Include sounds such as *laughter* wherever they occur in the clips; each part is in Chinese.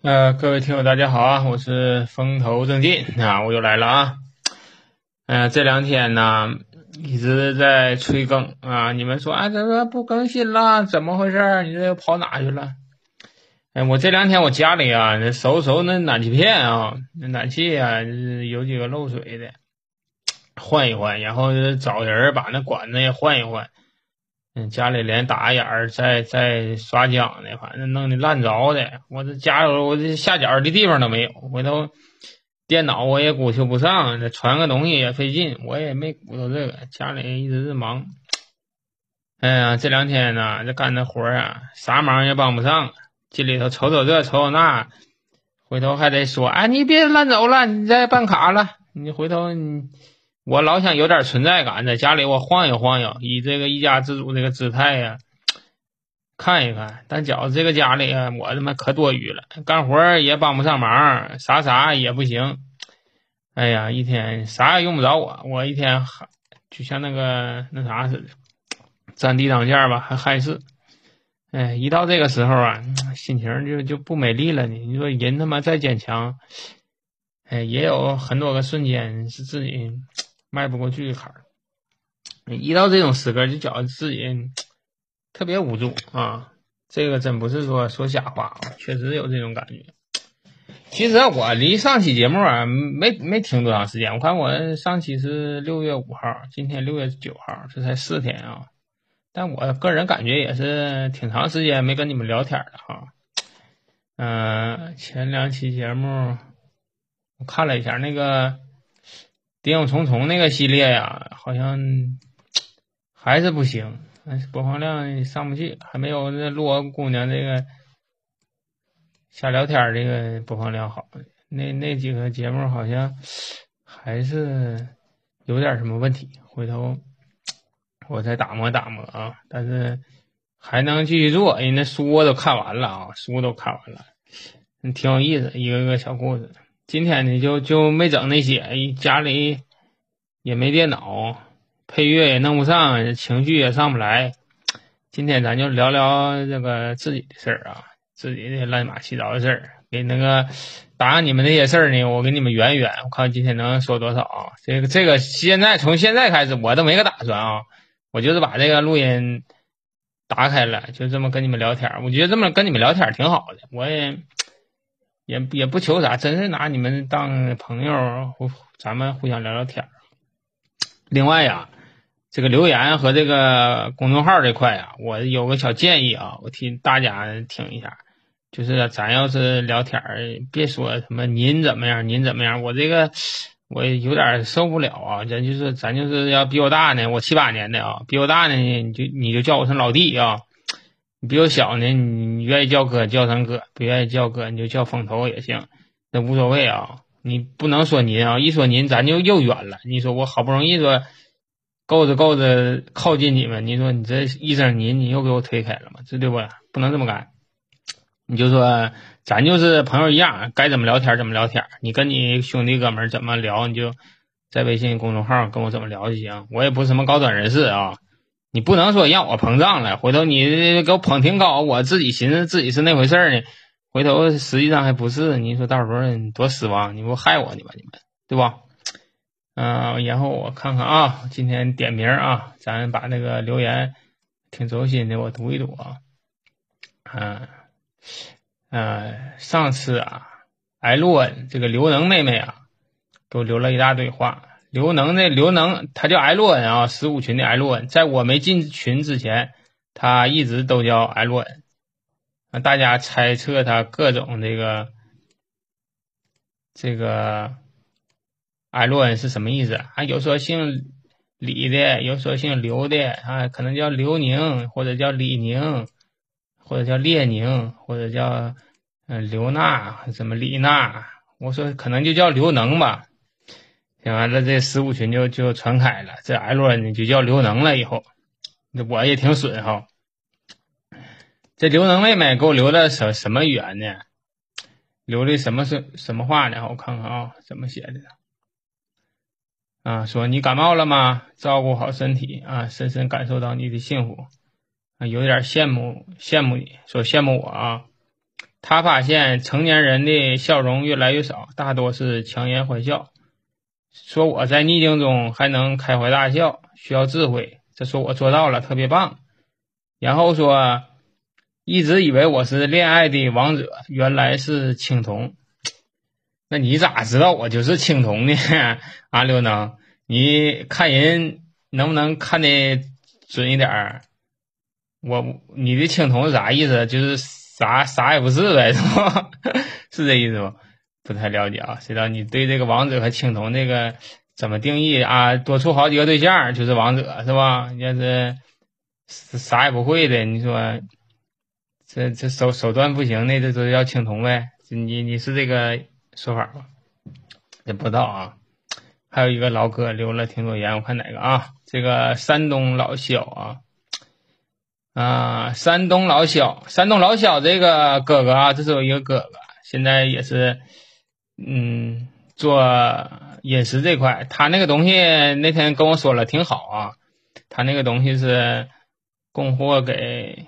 呃，各位听友，大家好啊！我是风头正劲啊，我又来了啊。嗯，这两天呢一直在催更啊，你们说啊，怎么不更新了？怎么回事？你这又跑哪去了？哎，我这两天我家里啊，那收收那暖气片啊，那暖气啊，有几个漏水的，换一换，然后找人把那管子也换一换。家里连打眼儿、再再刷浆的，反正弄得烂着的。我这家我这下脚的地方都没有。回头电脑我也鼓修不上，这传个东西也费劲，我也没鼓捣这个。家里一直是忙。哎呀，这两天呢，这干的活儿啊，啥忙也帮不上。进里头瞅瞅这，瞅瞅那，回头还得说，哎，你别烂走了，你再办卡了，你回头你。我老想有点存在感，在家里我晃悠晃悠，以这个一家之主这个姿态呀，*tsk* 看一看。但觉着这个家里啊，我他妈可多余了，干活也帮不上忙，啥啥也不行。哎呀，一天啥也用不着我，我一天就像那个那啥似的，占地当间吧，还害事。哎，一到这个时候啊，*tsk* 心情就就不美丽了呢。你说人他妈再坚强，哎，也有很多个瞬间是自己。迈不过去的坎儿，一到这种时刻就觉得自己 *tsk* 特别无助啊！这个真不是说说瞎话啊，确实有这种感觉。其实我离上期节目啊没没停多长时间，我看我上期是六月五号，今天六月九号，这才四天啊。但我个人感觉也是挺长时间没跟你们聊天了哈。嗯，前两期节目我看了一下那个。谍影重重那个系列呀，好像还是不行，播放量上不去，还没有那洛姑娘这个瞎聊天这个播放量好。那那几个节目好像还是有点什么问题，回头我再打磨打磨啊。但是还能继续做，人那书我都看完了啊，书都看完了，挺有意思，一个个小故事。今天呢，就就没整那些，家里也没电脑，配乐也弄不上，情绪也上不来。今天咱就聊聊这个自己的事儿啊，自己的乱码七糟的事儿。给那个答你们那些事儿呢，我给你们圆圆。我看今天能说多少啊？这个这个现在从现在开始，我都没个打算啊，我就是把这个录音打开了，就这么跟你们聊天。我觉得这么跟你们聊天挺好的，我也。也也不求啥，真是拿你们当朋友，咱们互相聊聊天另外呀，这个留言和这个公众号这块呀，我有个小建议啊，我替大家听一下，就是咱要是聊天别说什么您怎么样，您怎么样，我这个我有点受不了啊。咱就是咱就是要比我大呢，我七八年的啊，比我大呢，你就你就叫我声老弟啊。你比我小呢，你愿意叫哥叫声哥，不愿意叫哥你就叫风头也行，那无所谓啊。你不能说您啊，一说您咱就又远了。你说我好不容易说够着够着靠近你们，你说你这一声您，你又给我推开了嘛？这对不？不能这么干。你就说咱就是朋友一样，该怎么聊天怎么聊天。你跟你兄弟哥们怎么聊，你就在微信公众号跟我怎么聊就行。我也不是什么高端人士啊。你不能说让我膨胀了，回头你给我捧挺高，我自己寻思自己是那回事呢，回头实际上还不是。你说到时候多失望，你不害我呢吧？你们对吧？嗯，然后我看看啊，今天点名啊，咱把那个留言挺走心的，我读一读啊。嗯嗯，上次啊，艾洛这个刘能妹妹啊，给我留了一大堆话。刘能的刘能，他叫艾洛恩啊，十五群的艾洛恩，在我没进群之前，他一直都叫艾洛恩。啊，大家猜测他各种这个这个艾洛恩是什么意思？啊，有说姓李的，有说姓刘的，啊，可能叫刘宁，或者叫李宁，或者叫列宁，或者叫嗯刘娜，什么李娜？我说可能就叫刘能吧。完了，这十五群就就传开了，这 L 呢就叫刘能了。以后，那我也挺损哈。这刘能妹妹给我留的什什么语言呢？留的什么是什么话呢？我看看啊，怎么写的？啊，说你感冒了吗？照顾好身体啊，深深感受到你的幸福啊，有点羡慕羡慕你，说羡慕我啊。他发现成年人的笑容越来越少，大多是强颜欢笑。说我在逆境中还能开怀大笑，需要智慧。这说我做到了，特别棒。然后说，一直以为我是恋爱的王者，原来是青铜。那你咋知道我就是青铜呢？啊，刘能，你看人能不能看的准一点儿？我你的青铜是啥意思？就是啥啥也不是呗，是吧？*laughs* 是这意思不？不太了解啊。谁知道你对这个王者和青铜这个怎么定义啊？多处好几个对象就是王者是吧？要是啥也不会的，你说这这手手段不行的，这都要青铜呗？你你是这个说法吧？也不知道啊。还有一个老哥留了挺多言，我看哪个啊？这个山东老小啊。啊，山东老小，山东老小这个哥哥啊，这是我一个哥哥，现在也是，嗯，做饮食这块，他那个东西那天跟我说了挺好啊，他那个东西是供货给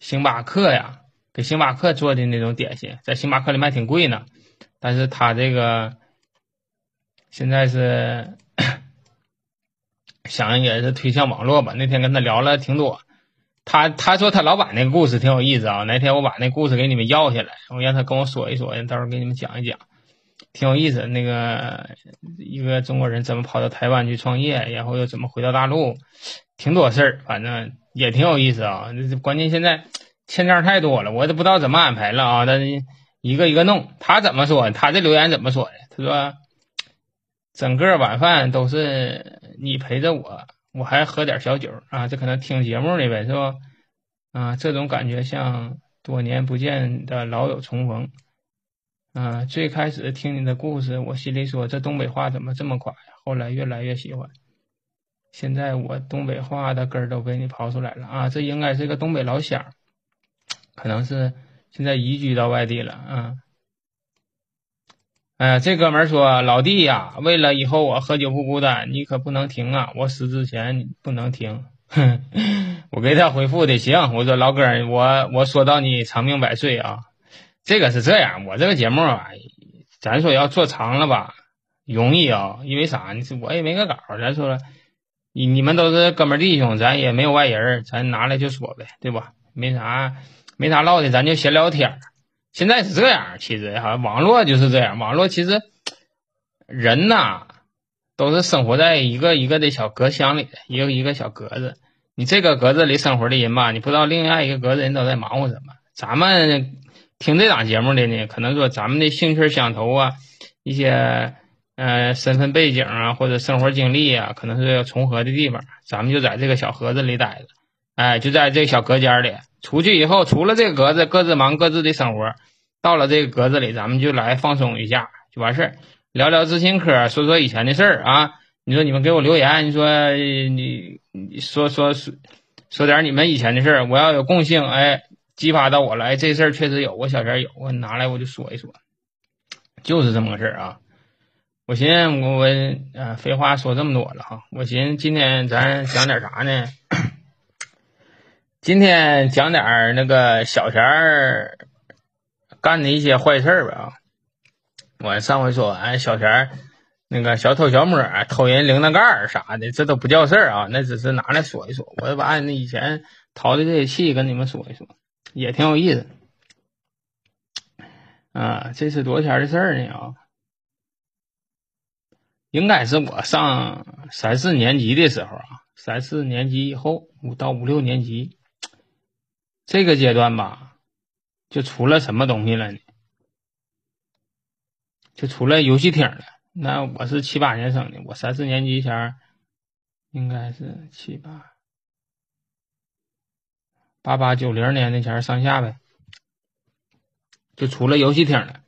星巴克呀，给星巴克做的那种点心，在星巴克里卖挺贵呢，但是他这个现在是 *coughs* 想也是推向网络吧，那天跟他聊了挺多。他他说他老板那个故事挺有意思啊，哪天我把那故事给你们要下来，我让他跟我说一说，到时候给你们讲一讲，挺有意思。那个一个中国人怎么跑到台湾去创业，然后又怎么回到大陆，挺多事儿，反正也挺有意思啊。关键现在欠账太多了，我都不知道怎么安排了啊。但是一个一个弄，他怎么说？他这留言怎么说的？他说整个晚饭都是你陪着我。我还喝点小酒啊，这可能听节目的呗，是吧？啊，这种感觉像多年不见的老友重逢。啊，最开始听你的故事，我心里说这东北话怎么这么垮呀？后来越来越喜欢，现在我东北话的根儿都被你刨出来了啊！这应该是个东北老乡，可能是现在移居到外地了啊。哎呀，这哥们儿说：“老弟呀，为了以后我喝酒不孤单，你可不能停啊！我死之前不能停。*laughs* ”我给他回复的行，我说老哥，我我说到你长命百岁啊。这个是这样，我这个节目啊，咱说要做长了吧，容易啊，因为啥？你我也没个稿，咱说，你你们都是哥们弟兄，咱也没有外人，咱拿来就说呗，对吧？没啥没啥唠的，咱就闲聊天。现在是这样，其实哈，网络就是这样。网络其实人呐，都是生活在一个一个的小隔箱里，一个一个小格子。你这个格子里生活的人吧，你不知道另外一个格子人都在忙活什么。咱们听这档节目的呢，可能说咱们的兴趣相投啊，一些呃身份背景啊，或者生活经历啊，可能是要重合的地方。咱们就在这个小盒子里待着，哎，就在这个小隔间里。出去以后，除了这个格子，各自忙各自的生活。到了这个格子里，咱们就来放松一下，就完事儿，聊聊知心嗑，说说以前的事儿啊。你说你们给我留言，你说你你说说说说点你们以前的事儿，我要有共性，哎，激发到我来，这事儿确实有，我小前有，我拿来我就说一说，就是这么个事儿啊。我寻思我我啊，废话说这么多了哈，我寻思今天咱讲点啥呢？今天讲点那个小钱儿干的一些坏事儿吧。我上回说，完，小钱儿那个小偷小摸偷人铃铛盖儿啥的，这都不叫事儿啊，那只是拿来说一说。我把那以前淘的这些气跟你们说一说，也挺有意思。啊，这是多少钱的事儿呢？啊，应该是我上三四年级的时候啊，三四年级以后，五到五六年级。这个阶段吧，就出了什么东西了呢？就出了游戏厅了。那我是七八年生的，我三四年级前应该是七八八八九零年那前上下呗，就出了游戏厅了。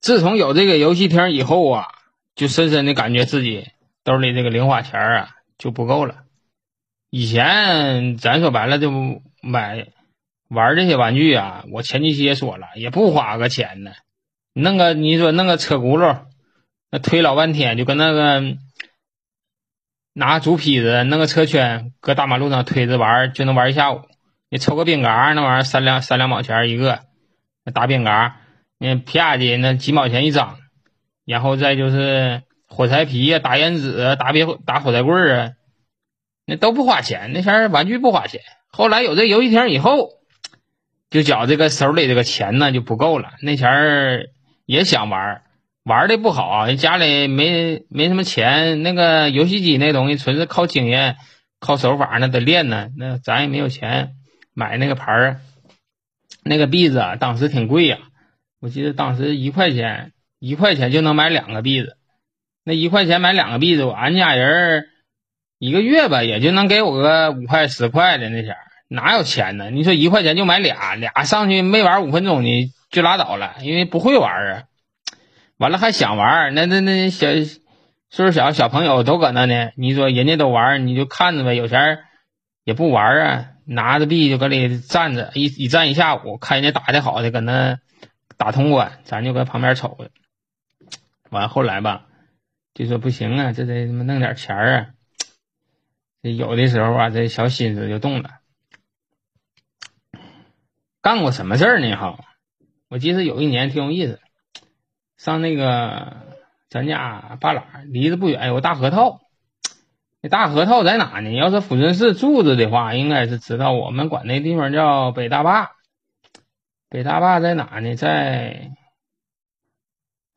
自从有这个游戏厅以后啊，就深深的感觉自己兜里这个零花钱啊就不够了。以前咱说白了就买。玩这些玩具啊，我前几期也说了，也不花个钱呢。弄个你说弄个车轱辘，那推老半天，就跟那个拿竹坯子弄个车圈，搁大马路上推着玩，就能玩一下午。你抽个冰嘎，那玩意儿三两三两毛钱一个，那大饼干儿，那啪的那几毛钱一张，然后再就是火柴皮呀、打烟纸啊、打别打火柴棍儿啊，那都不花钱。那前儿玩具不花钱，后来有这游戏厅以后，就觉这个手里这个钱呢就不够了。那前儿也想玩儿，玩儿的不好啊，家里没没什么钱，那个游戏机那东西纯是靠经验、靠手法，那得练呢。那咱也没有钱买那个牌儿。那个币子啊，当时挺贵呀，我记得当时一块钱，一块钱就能买两个币子。那一块钱买两个币子，俺家人一个月吧，也就能给我个五块十块的那钱哪有钱呢？你说一块钱就买俩，俩上去没玩五分钟呢就拉倒了，因为不会玩儿啊。完了还想玩儿，那那那小岁数小小朋友都搁那呢，你说人家都玩，你就看着呗，有钱也不玩啊。拿着币就搁里站着，一一站一下午，看人家打的好的，搁那打通关，咱就搁旁边瞅着。完后来吧，就说不行啊，这得他妈弄点钱啊。这有的时候啊，这小心思就动了。干过什么事儿呢？哈，我记得有一年挺有意思，上那个咱家半拉离得不远有个大核桃。这大河套在哪呢？要是抚顺市住着的话，应该是知道。我们管那地方叫北大坝。北大坝在哪呢？在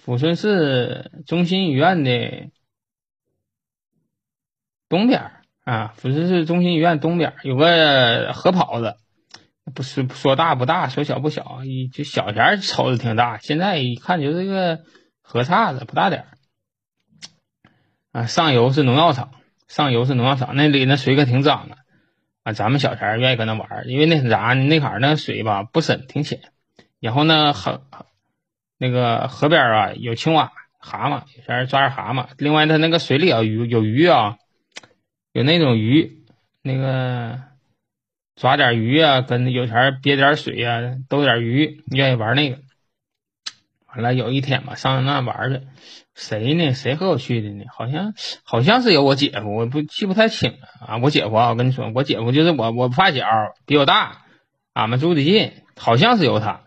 抚顺市中心医院的东边啊。抚顺市中心医院东边有个河泡子，不是说大不大，说小不小，就小前瞅着挺大，现在一看就是个河岔子，不大点啊，上游是农药厂。上游是农药厂，那里那水可挺脏的啊！咱们小前愿意搁那玩，因为那啥，那坎儿那水吧不深，挺浅。然后呢，河那个河边啊有青蛙、蛤蟆，有前抓点蛤蟆。另外，它那个水里啊鱼有鱼啊，有那种鱼，那个抓点鱼啊，跟有前憋点水啊，兜点鱼，愿意玩那个。完了有一天吧，上那玩去。谁呢？谁和我去的呢？好像好像是有我姐夫，我不记不太清了啊。我姐夫啊，我跟你说，我姐夫就是我我发小，比我大，俺们住的近，好像是有他。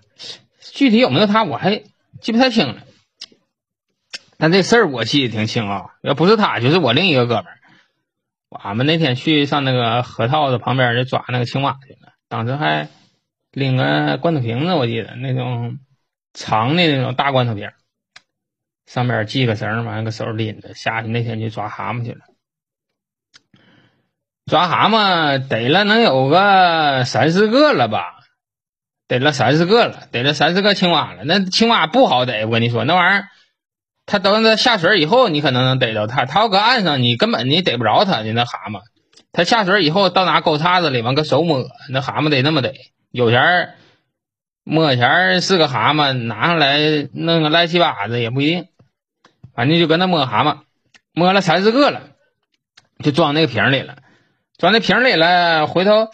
具体有没有他，我还记不太清了。但这事儿我记得挺清啊，要不是他，就是我另一个哥们儿。俺们那天去上那个河套子旁边去抓那个青蛙去了，当时还拎个罐头瓶子，我记得那种长的那种大罐头瓶。上面系个绳，完个手拎着下去。那天就抓蛤蟆去了，抓蛤蟆逮了能有个三四个了吧？逮了三四个了，逮了三四个青蛙了。那青蛙不好逮，我跟你说，那玩意儿，它等它下水以后，你可能能逮着它。它要搁岸上，你根本你逮不着它的那蛤蟆。它下水以后到哪沟叉子里，完个手摸，那蛤蟆得那么逮。有钱摸钱是个蛤蟆，拿上来弄个赖七八子也不一定。反正就搁那摸蛤蟆，摸了三四个了，就装那个瓶里了，装那瓶里了。回头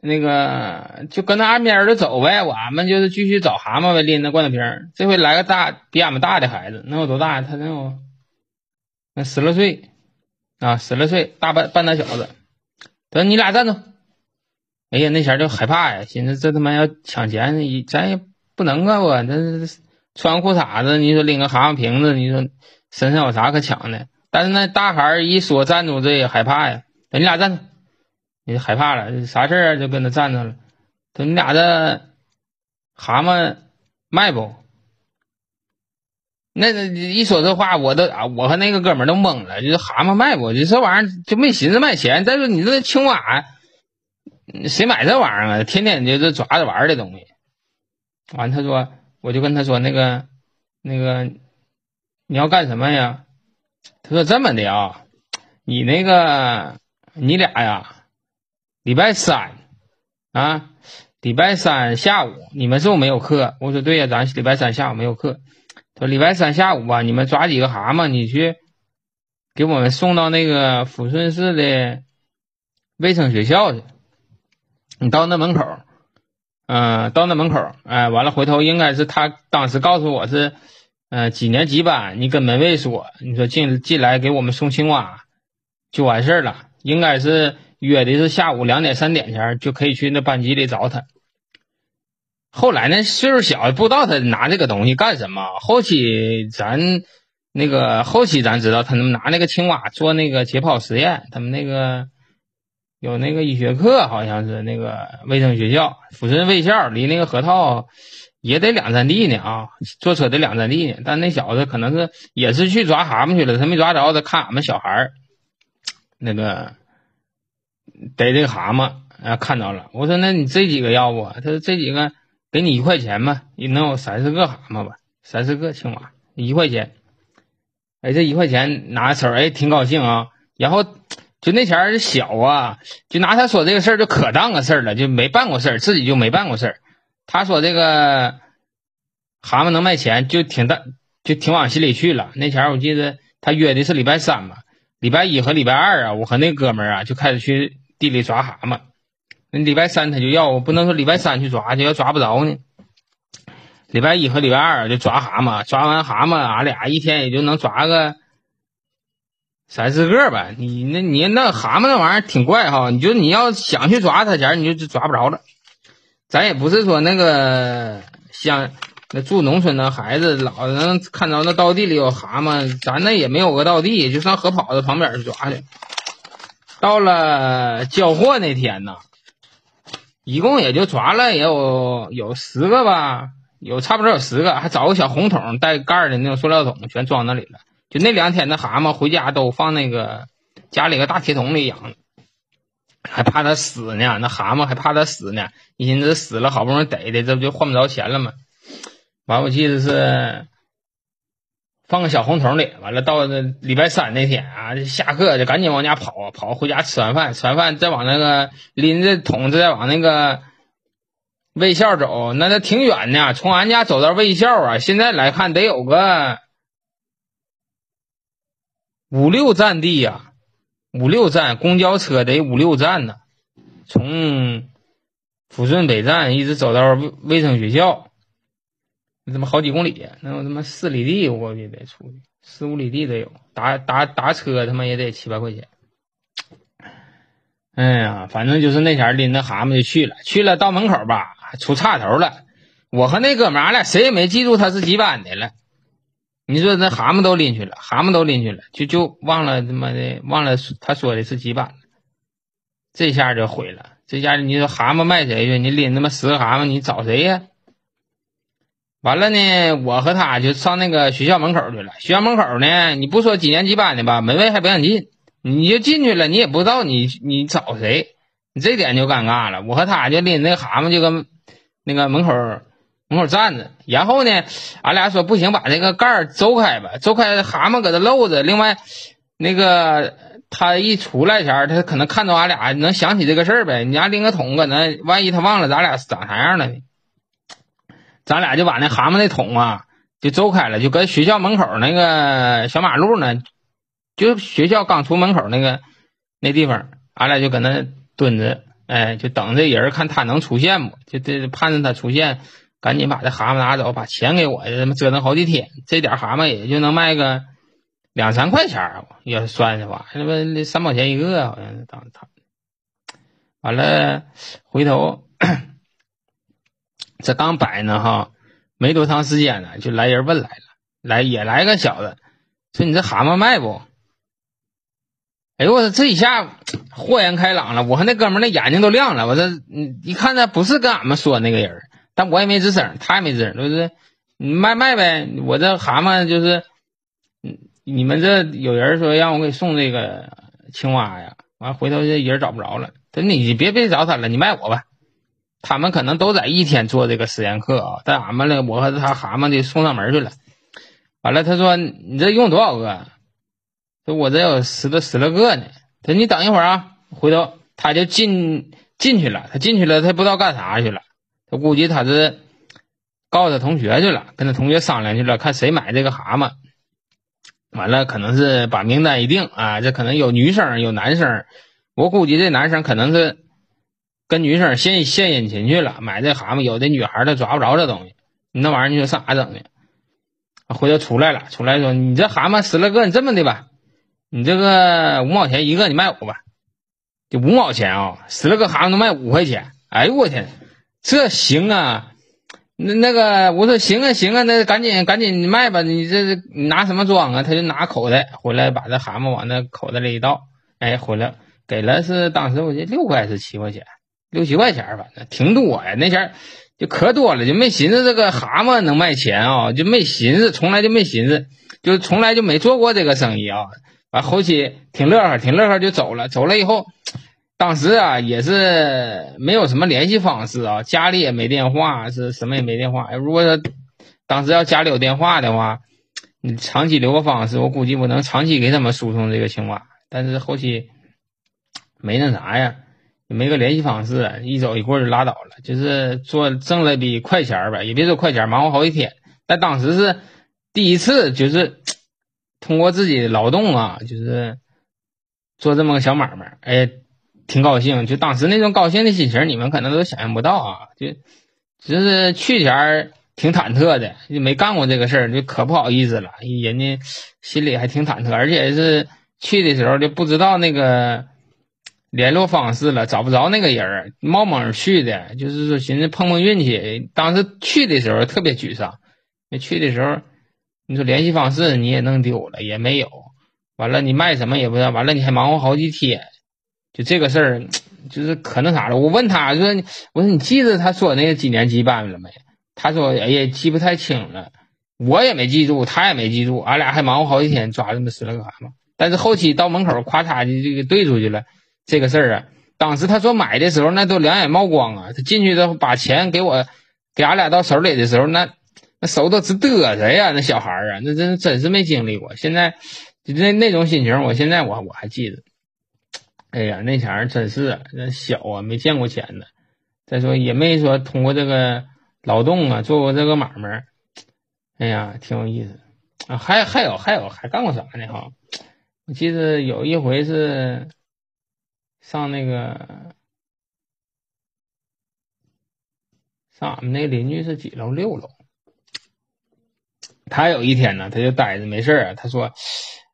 那个就跟那岸边就走呗，我们就是继续找蛤蟆呗，拎着罐头瓶。这回来个大比俺们大的孩子，能有多大？他能有那十来岁啊，十来岁大半半大小子。他说：“你俩站住！”哎呀，那前就害怕呀，寻思这他妈要抢钱，咱也不能啊，我这。穿裤衩子，你说拎个蛤蟆瓶子，你说身上有啥可抢的？但是那大孩儿一说站住，这也害怕呀。你俩站住，你害怕了，啥事儿就跟他站着了。说你俩这蛤蟆卖不？那一说这话，我都我和那个哥们都懵了。就是蛤蟆卖不？就这玩意儿就没寻思卖钱。再说你这青蛙，谁买这玩意儿啊？天天就是抓着玩的东西。完，他说。我就跟他说：“那个，那个，你要干什么呀？”他说：“这么的啊，你那个，你俩呀，礼拜三啊，礼拜三下午你们是不是没有课？”我说：“对呀，咱礼拜三下午没有课。”他说：“礼拜三下午吧，你们抓几个蛤蟆，你去给我们送到那个抚顺市的卫生学校去。你到那门口。”嗯，到那门口，哎，完了回头应该是他当时告诉我是，嗯，几年几班，你跟门卫说，你说进进来给我们送青蛙，就完事儿了。应该是约的是下午两点三点前就可以去那班级里找他。后来呢，岁数小，不知道他拿这个东西干什么。后期咱那个后期咱知道，他们拿那个青蛙做那个解剖实验，他们那个有那个医学课，好像是那个卫生学校，抚顺卫校离那个河套也得两三地呢啊，坐车得两三地呢。但那小子可能是也是去抓蛤蟆去了，他没抓着，他看俺们小孩儿那个逮这个蛤蟆啊，看到了。我说那你这几个要不？他说这几个。给你一块钱吧，也能有三四个蛤蟆吧，三四个青蛙，一块钱。哎，这一块钱拿手，哎，挺高兴啊。然后就那前儿小啊，就拿他说这个事儿就可当个事儿了，就没办过事儿，自己就没办过事儿。他说这个蛤蟆能卖钱，就挺大，就挺往心里去了。那前儿我记得他约的是礼拜三嘛，礼拜一和礼拜二啊，我和那哥们儿啊就开始去地里抓蛤蟆。那礼拜三他就要，我不能说礼拜三去抓去，要抓不着呢。礼拜一和礼拜二就抓蛤蟆，抓完蛤蟆，俺俩一天也就能抓个三四个吧。你那你那蛤蟆那玩意儿挺怪哈，你就你要想去抓它前，你就抓不着了。咱也不是说那个像那住农村的孩子老能看着那稻地里有蛤蟆，咱那也没有个稻地，就上河跑子旁边去抓去。到了交货那天呢。一共也就抓了也有有十个吧，有差不多有十个，还找个小红桶带盖的那种塑料桶，全装那里了。就那两天，那蛤蟆回家都放那个家里个大铁桶里养，还怕它死呢。那蛤蟆还怕它死呢，一寻思死了，好不容易逮的，这不就换不着钱了吗？完，我记得是。放个小红桶里，完了到那礼拜三那天啊，下课就赶紧往家跑，跑回家吃完饭，吃完饭再往那个拎着桶再往那个卫校走，那那挺远呢，从俺家走到卫校啊，现在来看得有个五六站地呀，五六站公交车得五六站呢，从抚顺北站一直走到卫卫生学校。那他妈好几公里，能有他妈四里地，我也得出去四五里地得有，打打打车他妈也得七八块钱。哎呀，反正就是那前拎着蛤蟆就去了，去了到门口吧，出岔头了。我和那哥们儿，俩谁也没记住他是几班的了。你说那蛤蟆都拎去了，蛤蟆都拎去了，就就忘了他妈的忘了他说的是几班了。这下就毁了，这下你说蛤蟆卖谁去？你拎他妈十个蛤蟆，你找谁呀？完了呢，我和他就上那个学校门口去了。学校门口呢，你不说几年几班的吧，门卫还不让进。你就进去了，你也不知道你你找谁，你这点就尴尬了。我和他就拎那蛤蟆就跟那个门口门口站着。然后呢，俺俩说不行，把这个盖儿邹开吧，邹开蛤蟆搁这露着。另外，那个他一出来前，他可能看到俺俩能想起这个事儿呗。你家拎个桶搁那，万一他忘了咱俩长啥样了呢？咱俩就把那蛤蟆那桶啊，就邹开了，就搁学校门口那个小马路呢，就学校刚出门口那个那地方，俺俩就搁那蹲着，哎，就等这人看他能出现不？就这盼着他出现，赶紧把这蛤蟆拿走，把钱给我，这么折腾好几天，这点蛤蟆也就能卖个两三块钱要是算的话，那三毛钱一个，好像是当他。完了，回头。这刚摆呢哈，没多长时间呢，就来人问来了，来也来个小子，说你这蛤蟆卖不？哎呦我说这一下豁然开朗了，我和那哥们那眼睛都亮了。我说你一看他不是跟俺们说那个人，但我也没吱声，他也没吱声，就是你卖卖呗。我这蛤蟆就是，嗯，你们这有人说让我给送这个青蛙呀，完回头这人找不着了，他说你别别找他了，你卖我吧。他们可能都在一天做这个实验课啊，但俺们呢，我和他蛤蟆的送上门去了。完了，他说：“你这用多少个？”说：“我这有十多十来个呢。”他说：“你等一会儿啊。”回头他就进进去了，他进去了，他不知道干啥去了。我估计他是告诉他同学去了，跟他同学商量去了，看谁买这个蛤蟆。完了，可能是把名单一定啊，这可能有女生有男生，我估计这男生可能是。跟女生献献殷勤去了，买这蛤蟆，有的女孩她抓不着这东西，你那玩意儿你说上哪整去？回头出来了，出来说你这蛤蟆十来个，你这么的吧，你这个五毛钱一个，你卖我吧，就五毛钱啊，十来个蛤蟆能卖五块钱，哎呦我天，这行啊！那那个我说行啊行啊，那赶紧赶紧卖吧，你这拿什么装啊？他就拿口袋回来，把这蛤蟆往那口袋里一倒，哎，回来给了是当时我记得六块还是七块钱，六七块钱反正挺多呀，那前就可多了，就没寻思这个蛤蟆能卖钱啊，就没寻思，从来就没寻思，就从来就没做过这个生意啊。完后期挺乐呵，挺乐呵就走了，走了以后。当时啊，也是没有什么联系方式啊，家里也没电话，是什么也没电话。如果说当时要家里有电话的话，你长期留个方式，我估计我能长期给他们输送这个青蛙。但是后期没那啥呀，没个联系方式，一走一过就拉倒了。就是做挣了笔快钱儿吧，也别说快钱，忙活好几天。但当时是第一次，就是通过自己的劳动啊，就是做这么个小买卖，哎。挺高兴，就当时那种高兴的心情，你们可能都想象不到啊！就就是去前儿挺忐忑的，就没干过这个事儿，就可不好意思了。人家心里还挺忐忑，而且是去的时候就不知道那个联络方式了，找不着那个人儿，冒蒙去的，就是说寻思碰碰运气。当时去的时候特别沮丧，那去的时候你说联系方式你也弄丢了，也没有，完了你卖什么也不知道，完了你还忙活好几天。就这个事儿，就是可那啥了。我问他说：“我说你记得他说那个几年几班了没？”他说：“哎呀，记不太清了。”我也没记住，他也没记住。俺俩还忙活好几天抓这么十来个蛤蟆。但是后期到门口，咔嚓就就给兑出去了。这个事儿啊，当时他说买的时候，那都两眼冒光啊。他进去之后把钱给我，给俺俩到手里的时候，那那手都直嘚瑟呀。那小孩儿啊，那真真是没经历过。现在就那那种心情，我现在我我还记得。哎呀，那前儿真是那小啊，没见过钱的。再说也没说通过这个劳动啊，做过这个买卖。哎呀，挺有意思啊。还还有还有还干过啥呢？哈，我记得有一回是上那个上俺们那邻居是几楼？六楼。他有一天呢，他就呆着没事儿啊。他说：“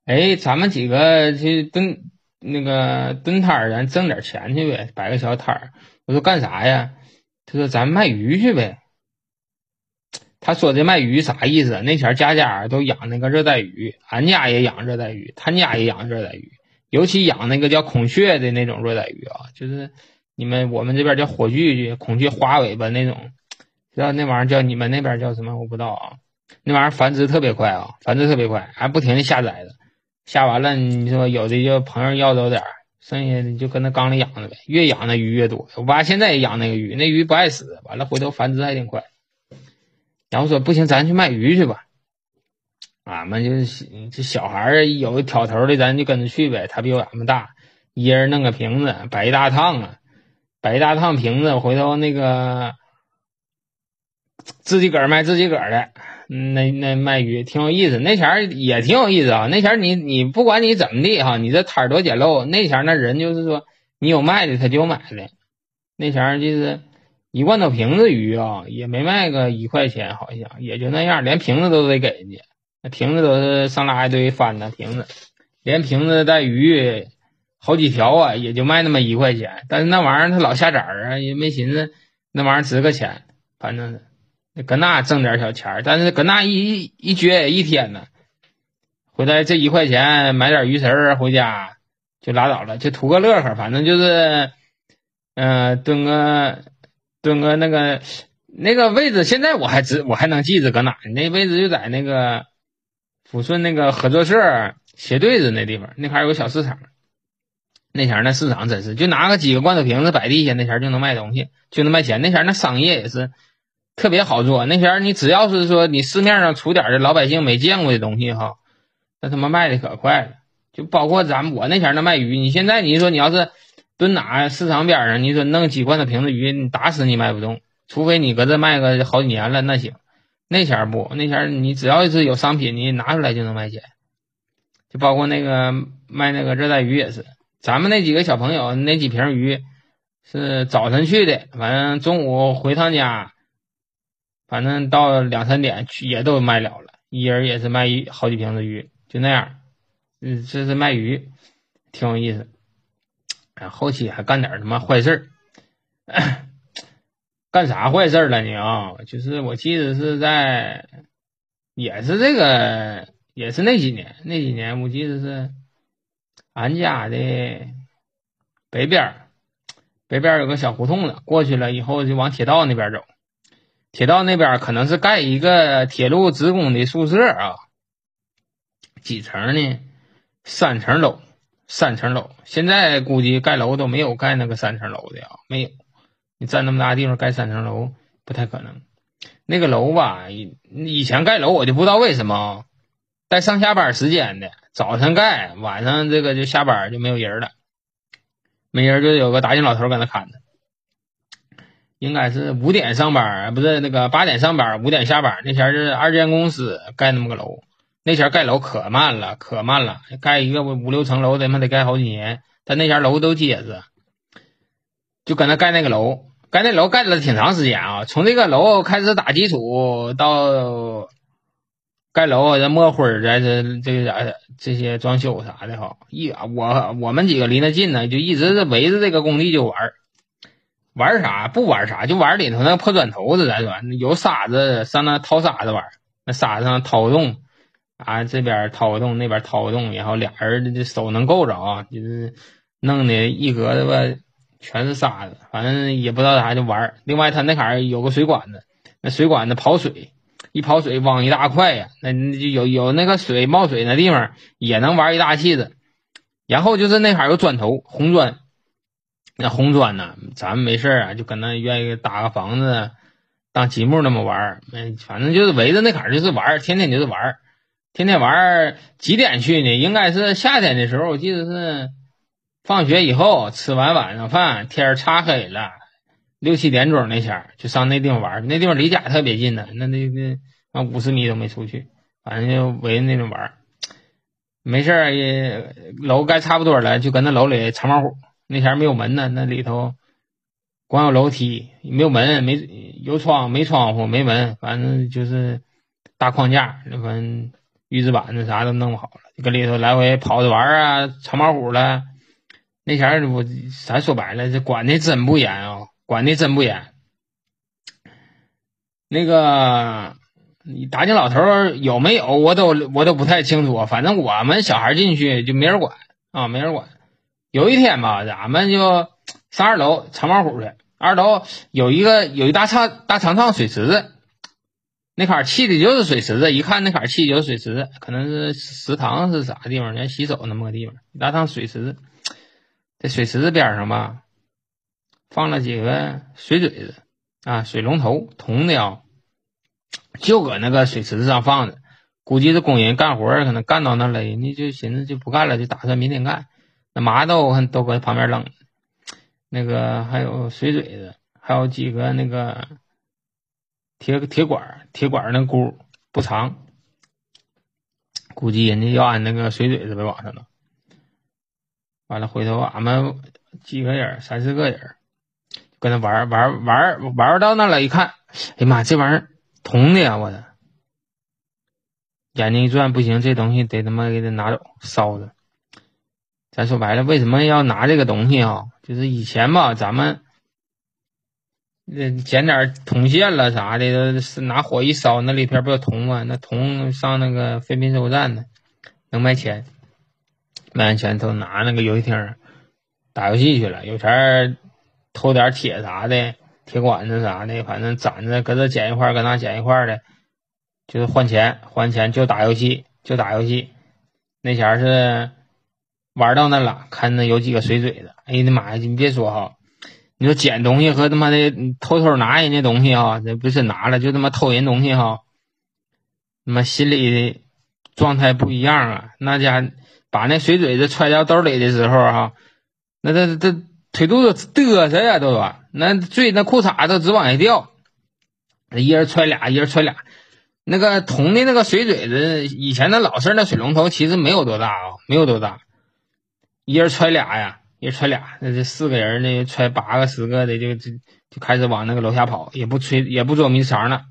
哎，咱们几个去蹲。”那个蹲摊儿，咱挣点钱去呗，摆个小摊儿。我说干啥呀？他说咱卖鱼去呗。他说这卖鱼啥意思？那前家家都养那个热带鱼，俺家也养热带鱼，他家也养热带鱼，尤其养那个叫孔雀的那种热带鱼啊，就是你们我们这边叫火炬孔雀花尾巴那种，知道那玩意儿叫你们那边叫什么？我不知道啊。那玩意儿繁殖特别快啊，繁殖特别快，还不停的下崽子。下完了，你说有的就朋友要走点儿，剩下的就搁那缸里养着呗。越养那鱼越多。我爸现在也养那个鱼，那鱼不爱死，完了回头繁殖还挺快。然后说不行，咱去卖鱼去吧。俺们就是这小孩儿有挑头的，咱就跟着去呗。他比俺们大，一人弄个瓶子，摆一大趟啊，摆一大趟瓶子，回头那个自己个儿卖自己个儿的。那那卖鱼挺有意思，那前儿也挺有意思啊。那前儿你你不管你怎么地哈，你这摊儿多简陋。那前儿那人就是说，你有卖的他就买的。那前儿就是一罐头瓶子鱼啊，也没卖个一块钱，好像也就那样，连瓶子都得给人家。那瓶子都是上拉一堆翻的瓶子，连瓶子带鱼好几条啊，也就卖那么一块钱。但是那玩意儿他老下崽儿啊，也没寻思那玩意儿值个钱，反正是。搁那挣点小钱但是搁那一一一撅一天呢，回来这一块钱买点鱼食儿回家就拉倒了，就图个乐呵，反正就是，嗯，蹲个蹲个那个那个位置，现在我还知我还能记着搁哪，那位置就在那个抚顺那个合作社斜对子那地方，那块有个小市场，那前那市场真是就拿个几个罐头瓶子摆地下，那前就能卖东西，就能卖钱，那前那商业也是。特别好做，那前儿你只要是说你市面上出点的老百姓没见过的东西哈，那他妈卖的可快了。就包括咱我那前儿那卖鱼，你现在你说你要是蹲哪市场边上，你说弄几罐子瓶子鱼，你打死你卖不动，除非你搁这卖个好几年了，那行。那前儿不，那前儿你只要是有商品，你拿出来就能卖钱。就包括那个卖那个热带鱼也是，咱们那几个小朋友那几瓶鱼是早晨去的，反正中午回趟家。反正到两三点去也都卖了了，一人也是卖一好几瓶子鱼，就那样。嗯，这是卖鱼，挺有意思。后期还干点什么坏事儿。*coughs* 干啥坏事了呢啊？就是我记得是在，也是这个，也是那几年，那几年我记得是俺家的北边北边有个小胡同子，过去了以后就往铁道那边走，铁道那边可能是盖一个铁路职工的宿舍啊，几层呢？三层楼，三层楼，现在估计盖楼都没有盖那个三层楼的啊，没有。你占那么大地方盖三层楼不太可能，那个楼吧，以以前盖楼我就不知道为什么带上下班时间的，早晨盖，晚上这个就下班就没有人了，没人就有个打井老头搁那看着，应该是五点上班，不是那个八点上班，五点下班。那前是二建公司盖那么个楼，那前盖楼可慢了，可慢了，盖一个五六层楼得妈得盖好几年，他那前楼都结实，就搁那盖那个楼。盖那楼盖了挺长时间啊，从这个楼开始打基础到盖楼，这抹灰儿，这这这个这些装修啥的哈，一我我们几个离那近呢，就一直是围着这个工地就玩，玩啥不玩啥，就玩里头那破砖头子，咱说有沙子上那掏沙子玩，那沙子上掏个洞啊，这边掏个洞，那边掏个洞，然后俩人的手能够着啊，就是弄的一格子吧。全是沙子，反正也不知道啥就玩。另外，他那坎儿有个水管子，那水管子跑水，一跑水汪一大块呀。那就有有那个水冒水那地方也能玩一大气子。然后就是那坎儿有砖头，红砖。那红砖呢，咱们没事啊，就跟那愿意搭个房子当积木那么玩儿。嗯，反正就是围着那坎儿就是玩儿，天天就是玩儿，天天玩儿。几点去呢？应该是夏天的时候，我记得是。放学以后吃完晚上饭，天儿擦黑了，六七点钟那前儿就上那地方玩儿那地方离家特别近呢，那那那那五十米都没出去，反正就围着那种玩儿没事儿也楼盖差不多了，就跟那楼里藏猫虎。那前没有门呢，那里头光有楼梯，没有门，没有窗，没窗户，没门，反正就是大框架，那反预制板子啥都弄好了，搁里头来回跑着玩啊，藏猫虎了。那前我咱说白了，这管的真不严啊，管的真不严。那个你打井老头有没有，我都我都不太清楚。反正我们小孩进去就没人管啊，没人管。有一天吧，咱们就上二楼藏猫虎去。二楼有一个有一大长大长长水池子，那块砌的就是水池子。一看那块儿砌就是水池子，可能是食堂是啥地方？人洗手那么个地方，一大趟水池子。在水池子边上吧，放了几个水嘴子啊，水龙头铜的啊，就搁那个水池子上放着。估计是工人干活可能干到那了，人家就寻思就不干了，就打算明天干。那麻豆看都搁旁边扔，那个还有水嘴子，还有几个那个铁铁管铁管那箍不长，估计人家要安那个水嘴子呗往上头。完了，回头俺们几个人，三四个人，跟他玩玩玩玩到那了，一看，哎呀妈，这玩意儿铜的呀！我的眼睛一转，不行，这东西得他妈给他拿走烧了。咱说白了，为什么要拿这个东西啊？就是以前吧，咱们那捡点铜线了啥的，是拿火一烧，那里边不有铜吗？那铜上那个废品收购站呢，能卖钱。卖完钱都拿那个游戏厅打游戏去了，有钱偷点铁啥的，铁管子啥的，反正攒着搁这捡一块，搁那捡一块的，就是换钱，换钱就打游戏，就打游戏。那前是玩到那了，看那有几个水嘴子，哎呀妈呀，你别说哈，你说捡东西和他妈的偷偷拿人家东西哈，这不是拿了就他妈偷人东西哈，他妈心里的状态不一样啊，那家。把那水嘴子揣到兜里的时候，哈，那这这腿肚子嘚瑟呀，都那最那裤衩都直往下掉，一人揣俩，一人揣俩。那个铜的那个水嘴子，以前那老式那水龙头其实没有多大啊，没有多大，一人揣俩呀，一人揣俩，那这四个人呢，揣八个十个的，就就就开始往那个楼下跑，也不吹，也不捉迷藏了。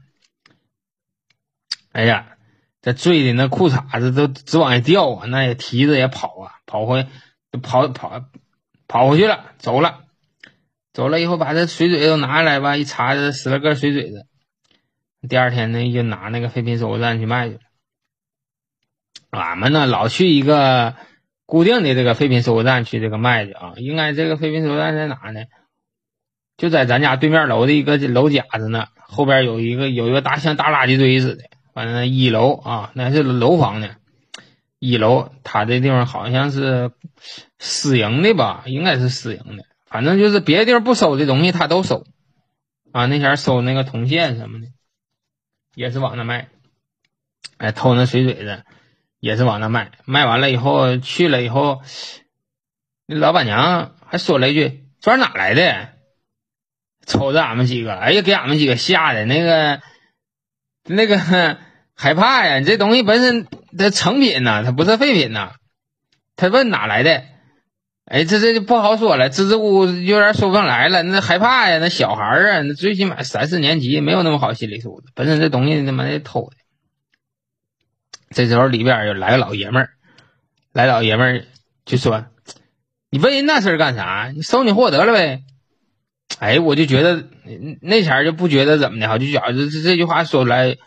哎呀！这坠的那裤衩子都直往下掉啊，那也提着也跑啊，跑回跑跑跑回去了，走了。走了以后把这水嘴都拿下来吧，一查这十来个水嘴子。第二天呢，就拿那个废品收购站去卖去了。俺们呢，老去一个固定的这个废品收购站去这个卖去啊。应该这个废品收购站在哪呢？就在咱家对面楼的一个楼夹子那，后边有一个有一个大像大垃圾堆似的。反正一楼啊，那是楼房呢。一楼，他这地方好像是私营的吧？应该是私营的。反正就是别的地方不收的东西，他都收。啊，那前收那个铜线什么的，也是往那卖。哎，偷那水嘴子，也是往那卖。卖完了以后，去了以后，那老板娘还说了一句：“这哪来的？”瞅着俺们几个，哎呀，给俺们几个吓的，那个，那个害怕呀！这东西本身它成品呐，它不是废品呐。他问哪来的？哎，这这就不好说了，支支吾吾有点说不上来了。那害怕呀，那小孩啊，那最起码三四年级，没有那么好心理素质。本身这东西他妈的偷的。这时候里边又来个老爷们儿，来老爷们儿就说：“你问人那事儿干啥？你收你货得了呗。”哎，我就觉得那前儿就不觉得怎么的哈，就觉得这这句话说出来，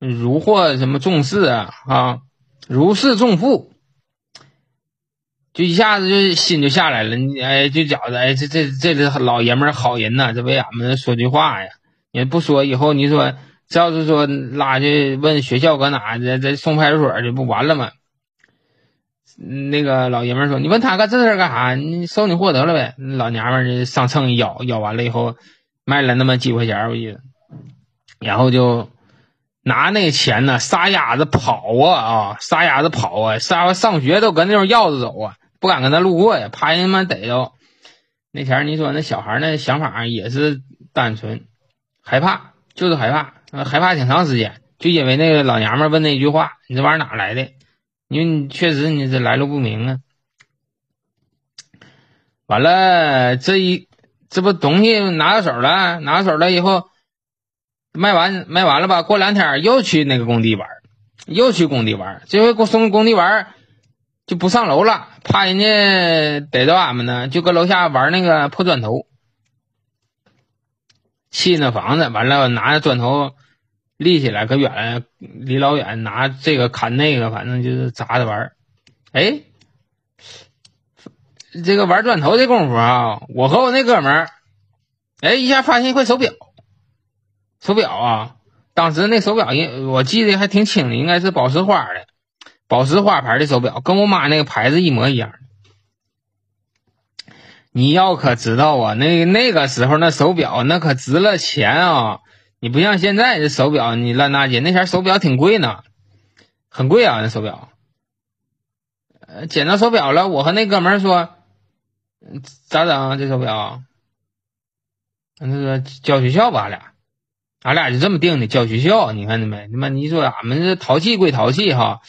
如获什么重视啊啊，如释重负。就一下子就心就下来了，你哎就觉着哎这这这老爷们儿好人呐，这为俺们说句话呀，你不说以后你说要是说拉去问学校搁哪，这这送派出所去不完了吗？那个老爷们说：“你问他干这事干啥？你收你货得了呗。”老娘们儿上秤一咬，咬完了以后卖了那么几块钱我记得，然后就拿那钱呢撒丫子跑啊啊，撒丫子跑啊，撒上学都搁那种绕着走啊。不敢跟他路过呀，怕人他妈逮着。那前你说那小孩那想法也是单纯，害怕就是害怕，害怕挺长时间，就因为那个老娘们问那句话：“你这玩意儿哪来的？”因为你确实你这来路不明啊。完了这一这不东西拿到手了，拿到手了以后卖完卖完了吧？过两天又去那个工地玩，又去工地玩，这回给我送工地玩。就不上楼了，怕人家逮着俺们呢，就搁楼下玩那个破砖头，砌那房子。完了，拿着砖头立起来，可远离老远拿这个砍那个，反正就是砸着玩。哎，这个玩砖头的功夫啊，我和我那哥们儿，哎，一下发现一块手表，手表啊，当时那手表应我记得还挺清的，应该是宝石花的。宝石花牌的手表，跟我妈那个牌子一模一样。你要可知道啊，那那个时候那手表那可值了钱啊！你不像现在这手表，你烂大街，那前手表挺贵呢，很贵啊那手表。呃，捡到手表了，我和那哥们说，咋整啊这手表？那说交学校吧，俺俩，俺俩就这么定的，交学校。你看见没？他妈，你说俺们这淘气归淘气哈。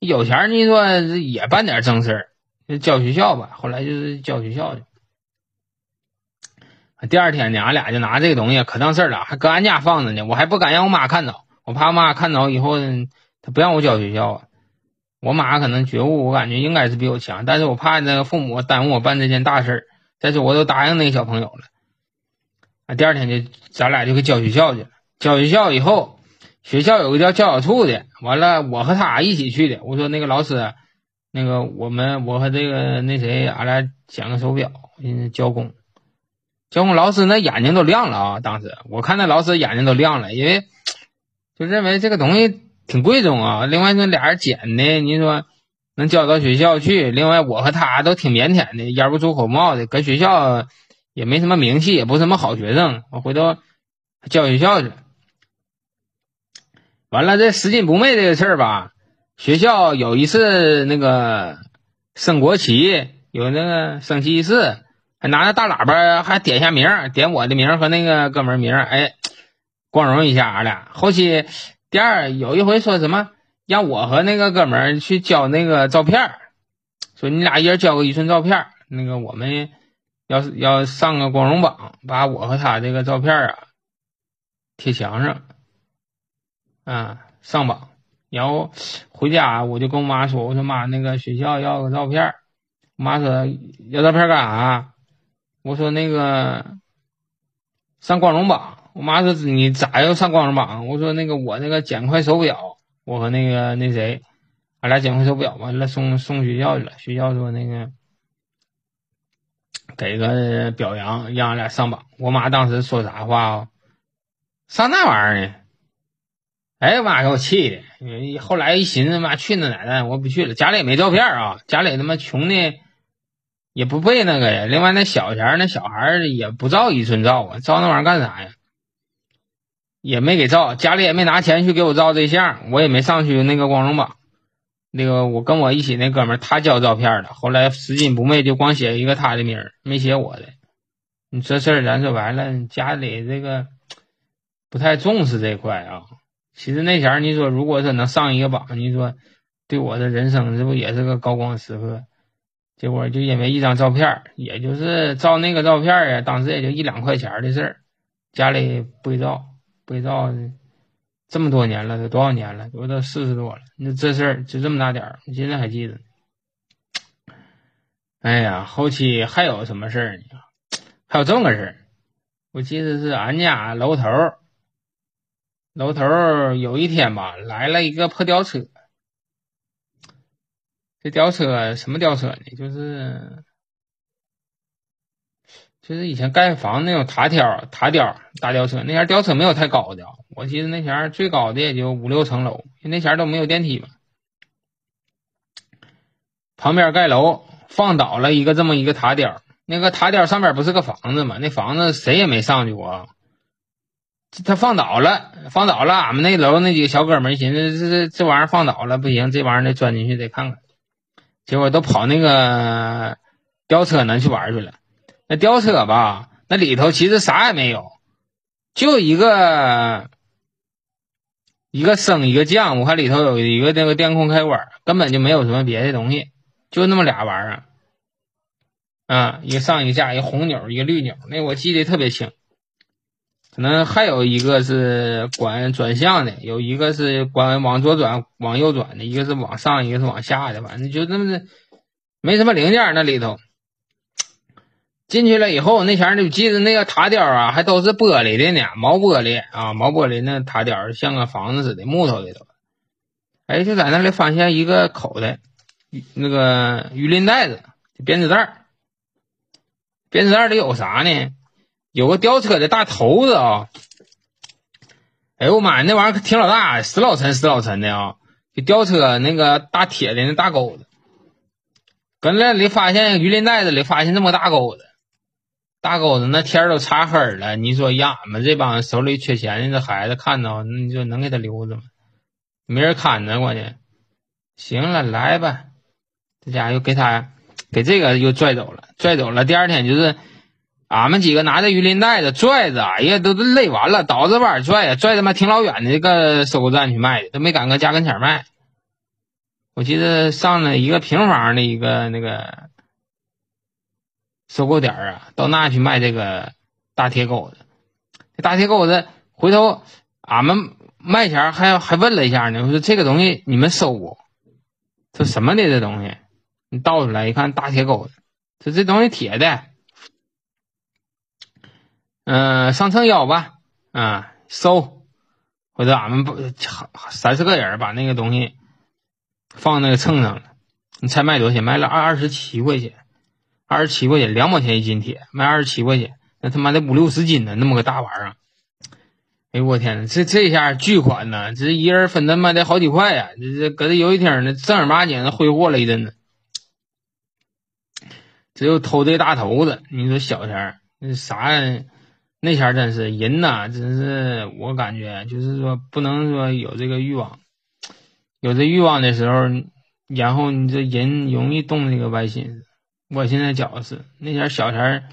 有钱你说也办点正事儿，交学校吧。后来就是交学校去。第二天呢，俺俩就拿这个东西可当事了，还搁俺家放着呢。我还不敢让我妈看着，我怕我妈看着以后她不让我交学校。我妈可能觉悟，我感觉应该是比我强，但是我怕那个父母耽误我办这件大事儿。再说我都答应那个小朋友了。第二天就咱俩就给交学校去了。交学校以后。学校有个叫教导处的，完了我和他一起去的。我说那个老师，那个我们我和这个那谁，俺俩捡个手表，交工。交工老师那眼睛都亮了啊！当时我看那老师眼睛都亮了，因为就认为这个东西挺贵重啊。另外那俩人捡的，你说能交到学校去。另外我和他都挺腼腆的，烟不出口冒的，搁学校也没什么名气，也不是什么好学生。我回头交学校去。完了，这拾金不昧这个事儿吧，学校有一次那个升国旗，有那个升旗仪式，拿着大喇叭，还点下名，点我的名和那个哥们名，哎，光荣一下俺俩。后期第二有一回说什么，让我和那个哥们去交那个照片，说你俩一人交个一寸照片，那个我们要要上个光荣榜，把我和他这个照片啊贴墙上。啊，上榜，然后回家我就跟我妈说：“我说妈，那个学校要个照片。”我妈说：“要照片干啥？”我说那个上光荣榜，我妈说你咋又上光荣榜？我说那个我那个捡块手表，我和那个那谁，俺俩捡块手表，完了送送学校去了。学校说那个给个表扬，让俺俩上榜。我妈当时说啥话啊？上那玩意儿呢？哎呀妈，给我气的！后来一寻思，妈去那奶奶，我不去了。家里也没照片啊，家里他妈穷的也不背那个呀。另外那小钱那小孩也不照一寸照啊，照那玩意儿干啥呀？也没给照，家里也没拿钱去给我照这相，我也没上去那个光荣榜。那个我跟我一起那哥们儿，他交照片的，后来拾金不昧，就光写一个他的名儿，没写我的。你这事儿咱说白了，家里这个不太重视这块啊。其实那前儿你说，如果是能上一个榜，你说对我的人生这不也是个高光时刻？结果就因为一张照片，也就是照那个照片呀，当时也就一两块钱的事儿，家里不给照，不给照，这么多年了，都多少年了，都都四十多了，那这事儿就这么大点儿，现在还记得。哎呀，后期还有什么事儿呢？*tsk* 还有这么个事儿，我记得是俺家楼头。楼头有一天吧，来了一个破吊车。这吊车什么吊车呢？就是就是以前盖房那种塔吊、塔吊大吊车。那前吊车没有太高的，我记得那前最高的也就五六层楼，那前都没有电梯嘛。旁边盖楼放倒了一个这么一个塔吊，那个塔吊上面不是个房子嘛？那房子谁也没上去过。他放倒了，放倒了。俺们那楼那几个小哥们寻思，这这这玩意儿放倒了不行，这玩意儿得钻进去得看看。结果都跑那个吊车那去玩去了。那吊车吧，那里头其实啥也没有，就一个一个升一个降。我看里头有一个那个电控开关，根本就没有什么别的东西，就那么俩玩意儿。啊，一个上一个下，一个红钮，一个绿钮。那我记得特别清。可能还有一个是管转向的，有一个是管往左转、往右转的，一个是往上，一个是往下的，反正就这么的，没什么零件那里头。进去了以后，那前儿就记得那个塔吊啊，还都是玻璃的呢，毛玻璃啊，毛玻璃那塔吊像个房子似的，木头的都。哎，就在那里发现一个口袋，那个鱼鳞袋子、编织袋，编织袋里有啥呢？有个吊车的大头子啊！哎呦我妈，那玩意儿挺老大，死老沉死老沉的啊！就吊车那个大铁的那大钩子，搁那里发现鱼鳞袋子里发现这么大钩子，大钩子那天都擦黑了。你说让俺们这帮手里缺钱的这孩子看到，你就能给他留着吗？没人看着，关键。行了，来吧，这家又给他给这个又拽走了，拽走了。第二天就是。俺们几个拿着鱼鳞袋子拽着，哎呀，都累完了，倒着弯拽呀，拽他妈挺老远的这个收购站去卖的，都没敢搁家跟前卖。我记得上了一个平房的一个那个收购点啊，到那去卖这个大铁钩子。这大铁钩子，回头俺们卖前还还问了一下呢，我说这个东西你们收不？这什么的这东西？你倒出来一看，大铁钩子，这这东西铁的。嗯，上秤腰吧，啊，收，或者俺们不三四个人把那个东西放那个秤上了。你猜卖多少钱？卖了二二十七块钱，二十七块钱，两毛钱一斤铁，卖二十七块钱，那他妈的五六十斤呢，那么个大玩意儿。哎呦我天呐，这这下巨款呐，这一人分他妈的好几块呀，这这搁这游戏厅呢，正儿八经的挥霍了一阵子。只有偷这大头子，你说小钱那啥？那前真是人呐，真是我感觉就是说不能说有这个欲望，有这欲望的时候，然后你这人容易动这个歪心思。我现在觉得是那前小钱儿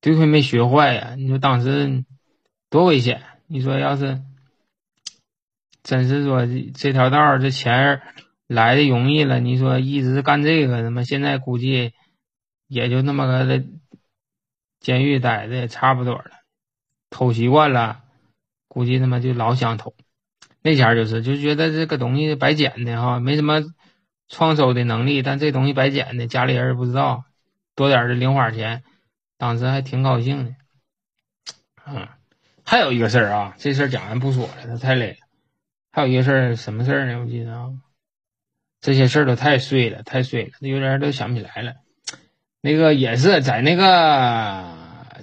多亏没学坏呀！你说当时多危险！你说要是真是说这条道这钱儿来的容易了，你说一直干这个，他妈现在估计也就那么个。监狱待的也差不多了，偷习惯了，估计他妈就老想偷。那前就是就觉得这个东西白捡的哈，没什么创收的能力，但这东西白捡的，家里人也不知道，多点的零花钱，当时还挺高兴的。嗯，还有一个事儿啊，这事儿讲完不说了，它太累了。还有一个事儿，什么事儿呢？我记得啊，这些事儿都太碎了，太碎了，有点都想不起来了。那个也是在那个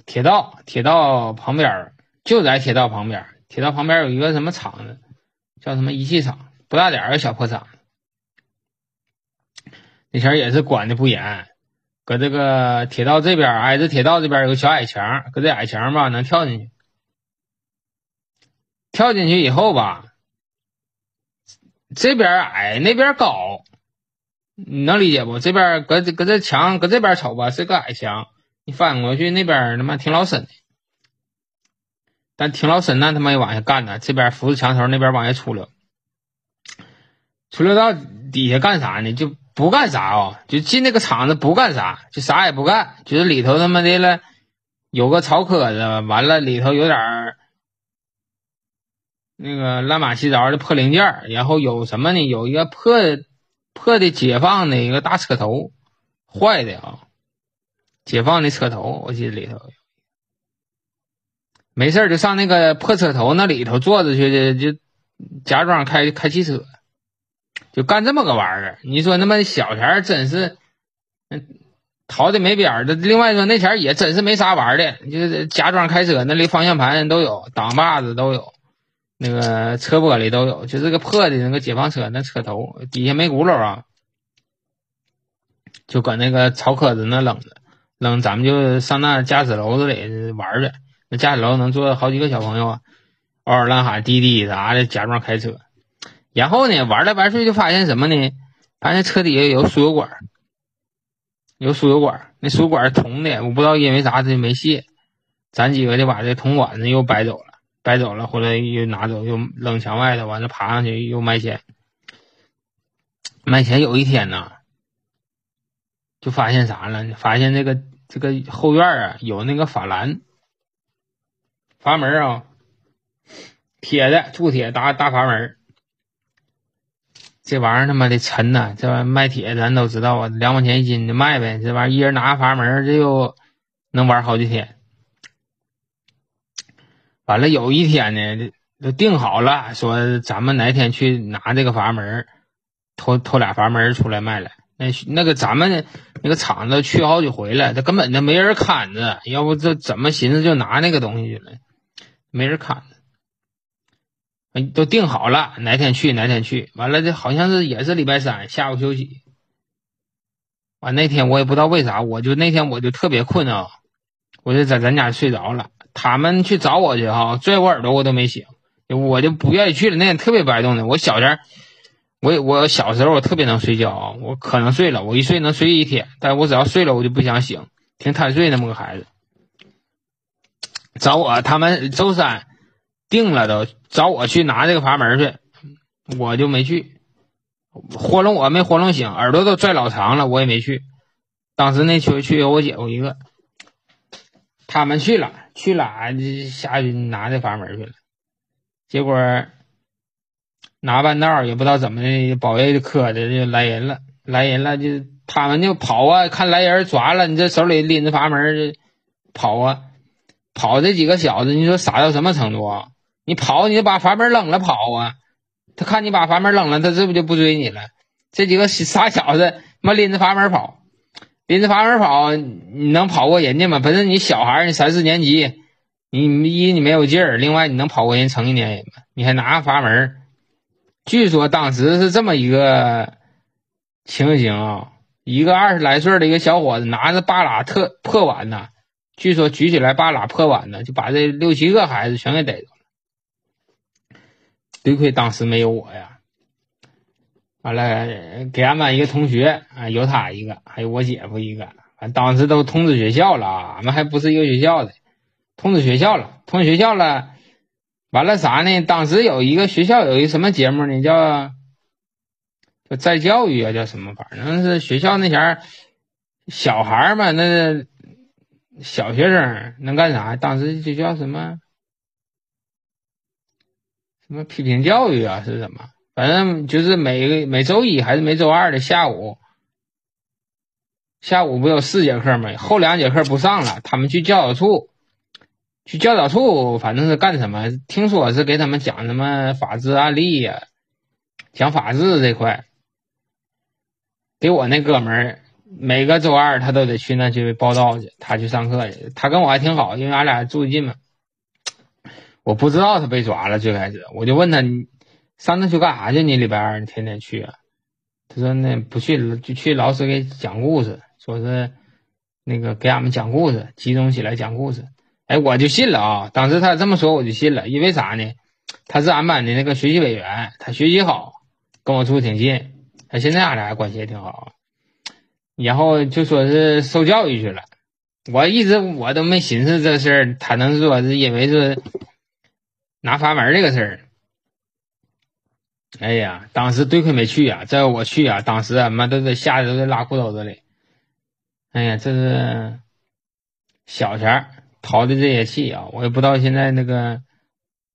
铁道，铁道旁边就在铁道旁边铁道旁边有一个什么厂子，叫什么仪器厂，不大点儿个小破厂。那前也是管的不严，搁这个铁道这边挨着铁道这边有个小矮墙，搁这矮墙吧能跳进去，跳进去以后吧，这边矮那边高，你能理解不？这边搁搁这墙搁这边瞅吧是个矮墙，你翻过去那边他妈挺老深的，但挺老深那他妈也往下干呢，这边扶着墙头，那边往下出溜，出溜到底下干啥呢？就。不干啥啊？就进那个厂子不干啥，就啥也不干，就是里头他妈的了，有个槽壳子，完了里头有点儿那个乱码七糟的破零件然后有什么呢？有一个破破的解放的一个大车头，坏的啊，解放的车头，我记得里头，没事就上那个破车头那里头坐着去的，就假装开开汽车。就干这么个玩意儿，你说那么小钱真是，嗯，淘的没边儿。的。另外说那钱也真是没啥玩的，就是假装开车，那里方向盘都有，挡把子都有，那个车玻璃都有，就这个破的那个解放车那车头底下没轱辘啊，就搁那个草壳子那扔着，扔咱们就上那驾驶楼子里玩去。那驾驶楼能坐好几个小朋友啊，嗷嗷乱喊滴滴啥的，假装开车。然后呢，玩来玩去就发现什么呢？发现车底下有输油管，有输油管。那输油管铜的，我不知道因为啥它就没卸。咱几个就把这铜管子又掰走了，掰走了，回来又拿走，又扔墙外头，完了爬上去又卖钱。卖钱有一天呢，就发现啥了？发现这个这个后院啊有那个法兰，阀门啊，铁的铸铁大大阀门。这玩意儿他妈的沉呐！这玩意儿卖铁咱都知道啊，两毛钱一斤就卖呗。这玩意儿一人拿个阀门，这又能玩好几天。完了有一天呢，都定好了，说咱们哪天去拿这个阀门，偷偷俩阀门出来卖了。那那个咱们那个厂子去好几回了，他根本就没人看着，要不这怎么寻思就拿那个东西去了？没人看着。都定好了，哪天去哪天去。完了，这好像是也是礼拜三下午休息。完那天我也不知道为啥，我就那天我就特别困啊，我就在咱家睡着了。他们去找我去哈，拽我耳朵我都没醒，我就不愿意去了。那天特别白动的。我小前，我我小时候我特别能睡觉啊，我可能睡了，我一睡能睡一天。但我只要睡了，我就不想醒，挺贪睡那么个孩子。找我，他们周三。定了都找我去拿这个阀门去，我就没去，活弄我没活弄醒，耳朵都拽老长了，我也没去。当时那去去我姐夫一个，他们去了，去了下去拿这阀门去了，结果拿半道也不知道怎么的，保卫科的就来人了，来人了就他们就跑啊，看来人抓了，你这手里拎着阀门就跑啊，跑这几个小子，你说傻到什么程度啊？你跑，你就把阀门扔了跑啊！他看你把阀门扔了，他这不就不追你了？这几个傻小子，妈拎着阀门跑，拎着阀门跑，你能跑过人家吗？本身你小孩你三四年级，你一你没有劲儿，另外你能跑过人成年人吗？你还拿个阀门？据说当时是这么一个情形啊，一个二十来岁的一个小伙子拿着八拉特破碗呢，据说举起来八拉破碗呢，就把这六七个孩子全给逮住了。得亏当时没有我呀，完了给俺班一个同学啊，有他一个，还有我姐夫一个，反当时都通知学校了，俺们还不是一个学校的，通知学校了，通知学校了，完了啥呢？当时有一个学校有一个什么节目呢？叫叫再教育啊，叫什么？反正是学校那前儿小孩儿嘛，那小学生能干啥？当时就叫什么？什么批评教育啊？是什么？反正就是每每周一还是每周二的下午，下午不有四节课吗？后两节课不上了，他们去教导处，去教导处，反正是干什么？听说是给他们讲什么法治案例呀，讲法治这块。给我那哥们儿，每个周二他都得去那去报道去，他去上课去。他跟我还挺好，因为俺俩住近嘛。我不知道他被抓了，最开始我就问他，上那去干啥去？你礼拜二你天天去啊？他说那不去就去老师给讲故事。说是那个给俺们讲故事，集中起来讲故事。哎，我就信了啊！当时他这么说，我就信了。因为啥呢？他是俺班的那个学习委员，他学习好，跟我处挺近。他现在俺俩关系也挺好。然后就说是受教育去了。我一直我都没寻思这事儿，他能说是因为是拿阀门这个事儿。哎呀，当时多亏没去呀！这我去呀，当时啊妈都得吓得都得拉裤兜子里。哎呀，这是小钱儿淘的这些气啊！我也不知道现在那个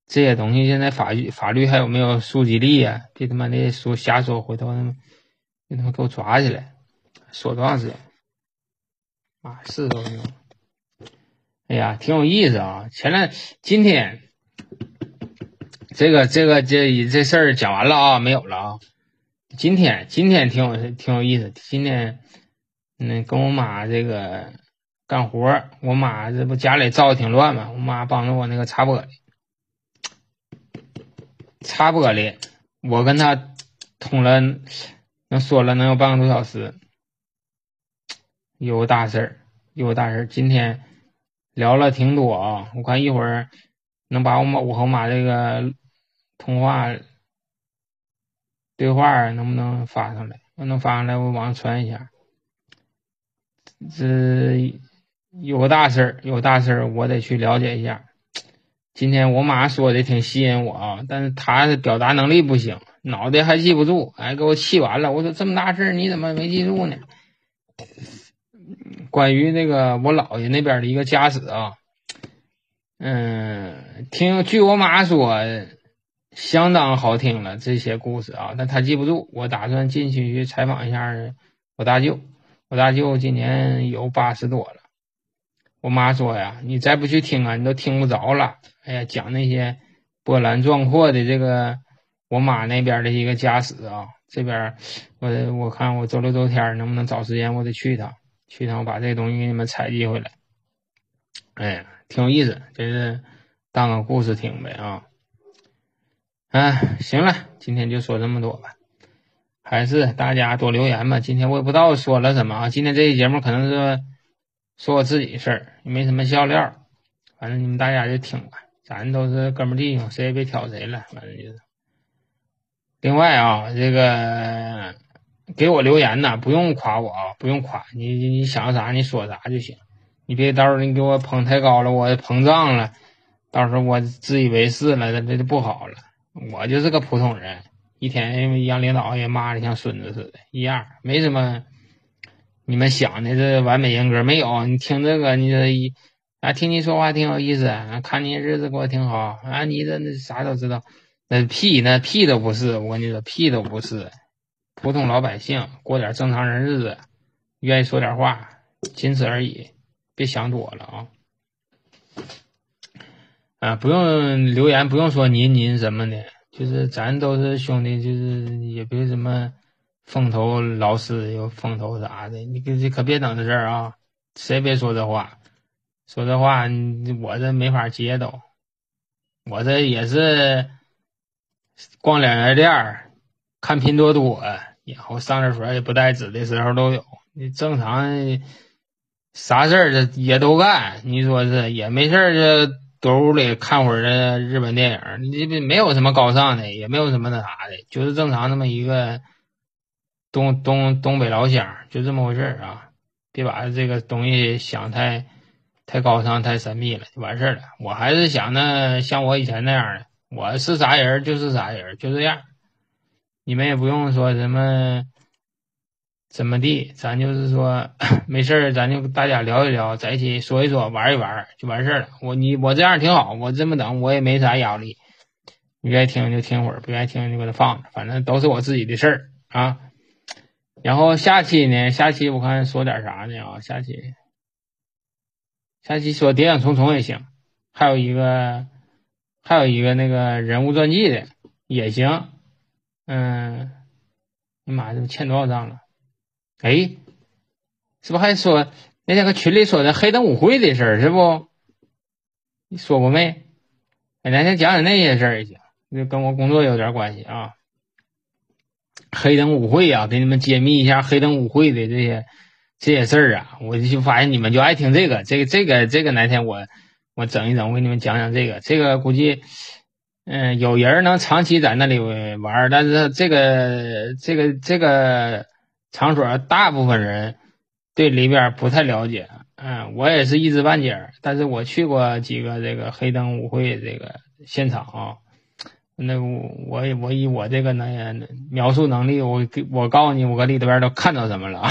这些东西，现在法律法律还有没有溯及力呀？别他妈的说瞎说，回头他妈别他妈给我抓起来，说多长时间？啊，四十多分钟。哎呀，挺有意思啊！前两今天这个这个这这事儿讲完了啊，没有了啊。今天今天挺有挺有意思，今天。那跟我妈这个干活我妈这不家里造的挺乱嘛，我妈帮着我那个擦玻璃，擦玻璃，我跟她通了，能说了能有半个多小时，有大事儿，有大事儿，今天聊了挺多啊，我看一会儿能把我妈我和我妈这个通话对话能不能发上来？要能发上来，我往上传一下。这有个大事儿，有大事儿，我得去了解一下。今天我妈说的挺吸引我啊，但是她的表达能力不行，脑袋还记不住，哎，给我气完了。我说这么大事儿你怎么没记住呢？关于那个我姥爷那边的一个家史啊，嗯，听据我妈说，相当好听了这些故事啊，但他记不住。我打算进去去采访一下我大舅。我大舅今年有八十多了，我妈说呀，你再不去听啊，你都听不着了。哎呀，讲那些波澜壮阔的这个我妈那边的一个家史啊，这边我我看我周六周天能不能找时间，我得去一趟，去一趟我把这东西给你们采集回来。哎呀，挺有意思，就是当个故事听呗啊。哎，行了，今天就说这么多吧。还是大家多留言吧。今天我也不知道说了什么啊。今天这期节目可能是说我自己的事儿，也没什么笑料。反正你们大家就听吧，咱都是哥们弟兄，谁也别挑谁了。反正就是。另外啊，这个给我留言呢，不用夸我啊，不用夸你，你想啥你说啥就行。你别到时候你给我捧太高了，我膨胀了，到时候我自以为是了，这就不好了。我就是个普通人。一天让领导也骂的像孙子似的，一样没什么。你们想的这完美人格没有？你听这个，你这一啊，听你说话挺有意思，啊看你日子过得挺好啊，你这那啥都知道，那屁那屁都不是，我跟你说屁都不是，普通老百姓过点正常人日子，愿意说点话，仅此而已，别想多了啊。啊，不用留言，不用说您您什么的。就是咱都是兄弟，就是也别什么风头老师有风头啥的，你可可别整这事儿啊！谁别说这话，说这话我这没法接都。我这也是逛两元店儿，看拼多多，然后上厕所也不带纸的时候都有。你正常啥事儿这也都干，你说是也没事儿就。躲屋里看会儿的日本电影，你这没有什么高尚的，也没有什么那啥的，就是正常那么一个东东东北老乡，就这么回事儿啊！别把这个东西想太太高尚、太神秘了，就完事儿了。我还是想那像我以前那样的，我是啥人就是啥人，就这样。你们也不用说什么。怎么地？咱就是说，*clears throat* 没事儿，咱就大家聊一聊，在一起说一说，玩一玩，就完事儿了。我你我这样挺好，我这么等，我也没啥压力。你愿意听就听会儿，不愿意听就给他放着，反正都是我自己的事儿啊。然后下期呢？下期我看说点啥呢？啊，下期，下期说谍影重重也行，还有一个，还有一个那个人物传记的也行。嗯，你妈这欠多少账了？哎，是不还说那天搁群里说的黑灯舞会的事儿是不？你说过没？哎，那天讲讲那些事儿也行，那跟我工作有点关系啊。黑灯舞会啊，给你们揭秘一下黑灯舞会的这些这些事儿啊，我就发现你们就爱听这个，这个这个这个哪天我我整一整，我给你们讲讲这个，这个估计嗯有人能长期在那里玩，但是这个这个这个场所大部分人对里边不太了解，嗯，我也是一知半解，但是我去过几个这个黑灯舞会这个现场啊。那我我我以我这个能描述能力，我给我告诉你，我搁里边都看到什么了。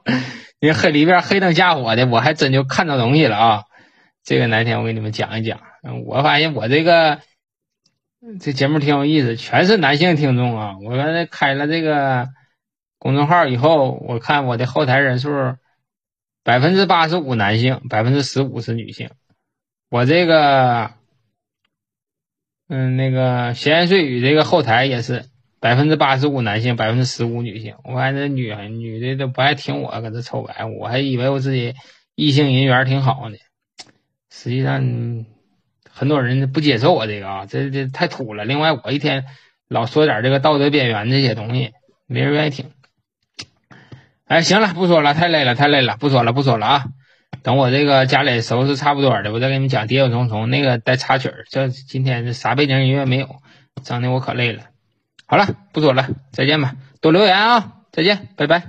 *laughs* 你黑里边黑灯瞎火的，我还真就看到东西了啊！这个哪天我给你们讲一讲。我发现我这个这节目挺有意思，全是男性听众啊！我刚才开了这个公众号以后，我看我的后台人数百分之八十五男性，百分之十五是女性。我这个。嗯，那个闲言碎语这个后台也是百分之八十五男性，百分之十五女性。我看这女女的都不爱听我搁这臭白，我还以为我自己异性人缘挺好呢。实际上，很多人不接受我这个啊，这这太土了。另外，我一天老说点这个道德边缘这些东西，没人愿意听。哎，行了，不说了，太累了，太累了，不说了，不说了啊。等我这个家里收拾差不多的，我再给你们讲《谍影重重》那个带插曲儿。这今天这啥背景音乐没有，整的我可累了。好了，不说了，再见吧。多留言啊，再见，拜拜。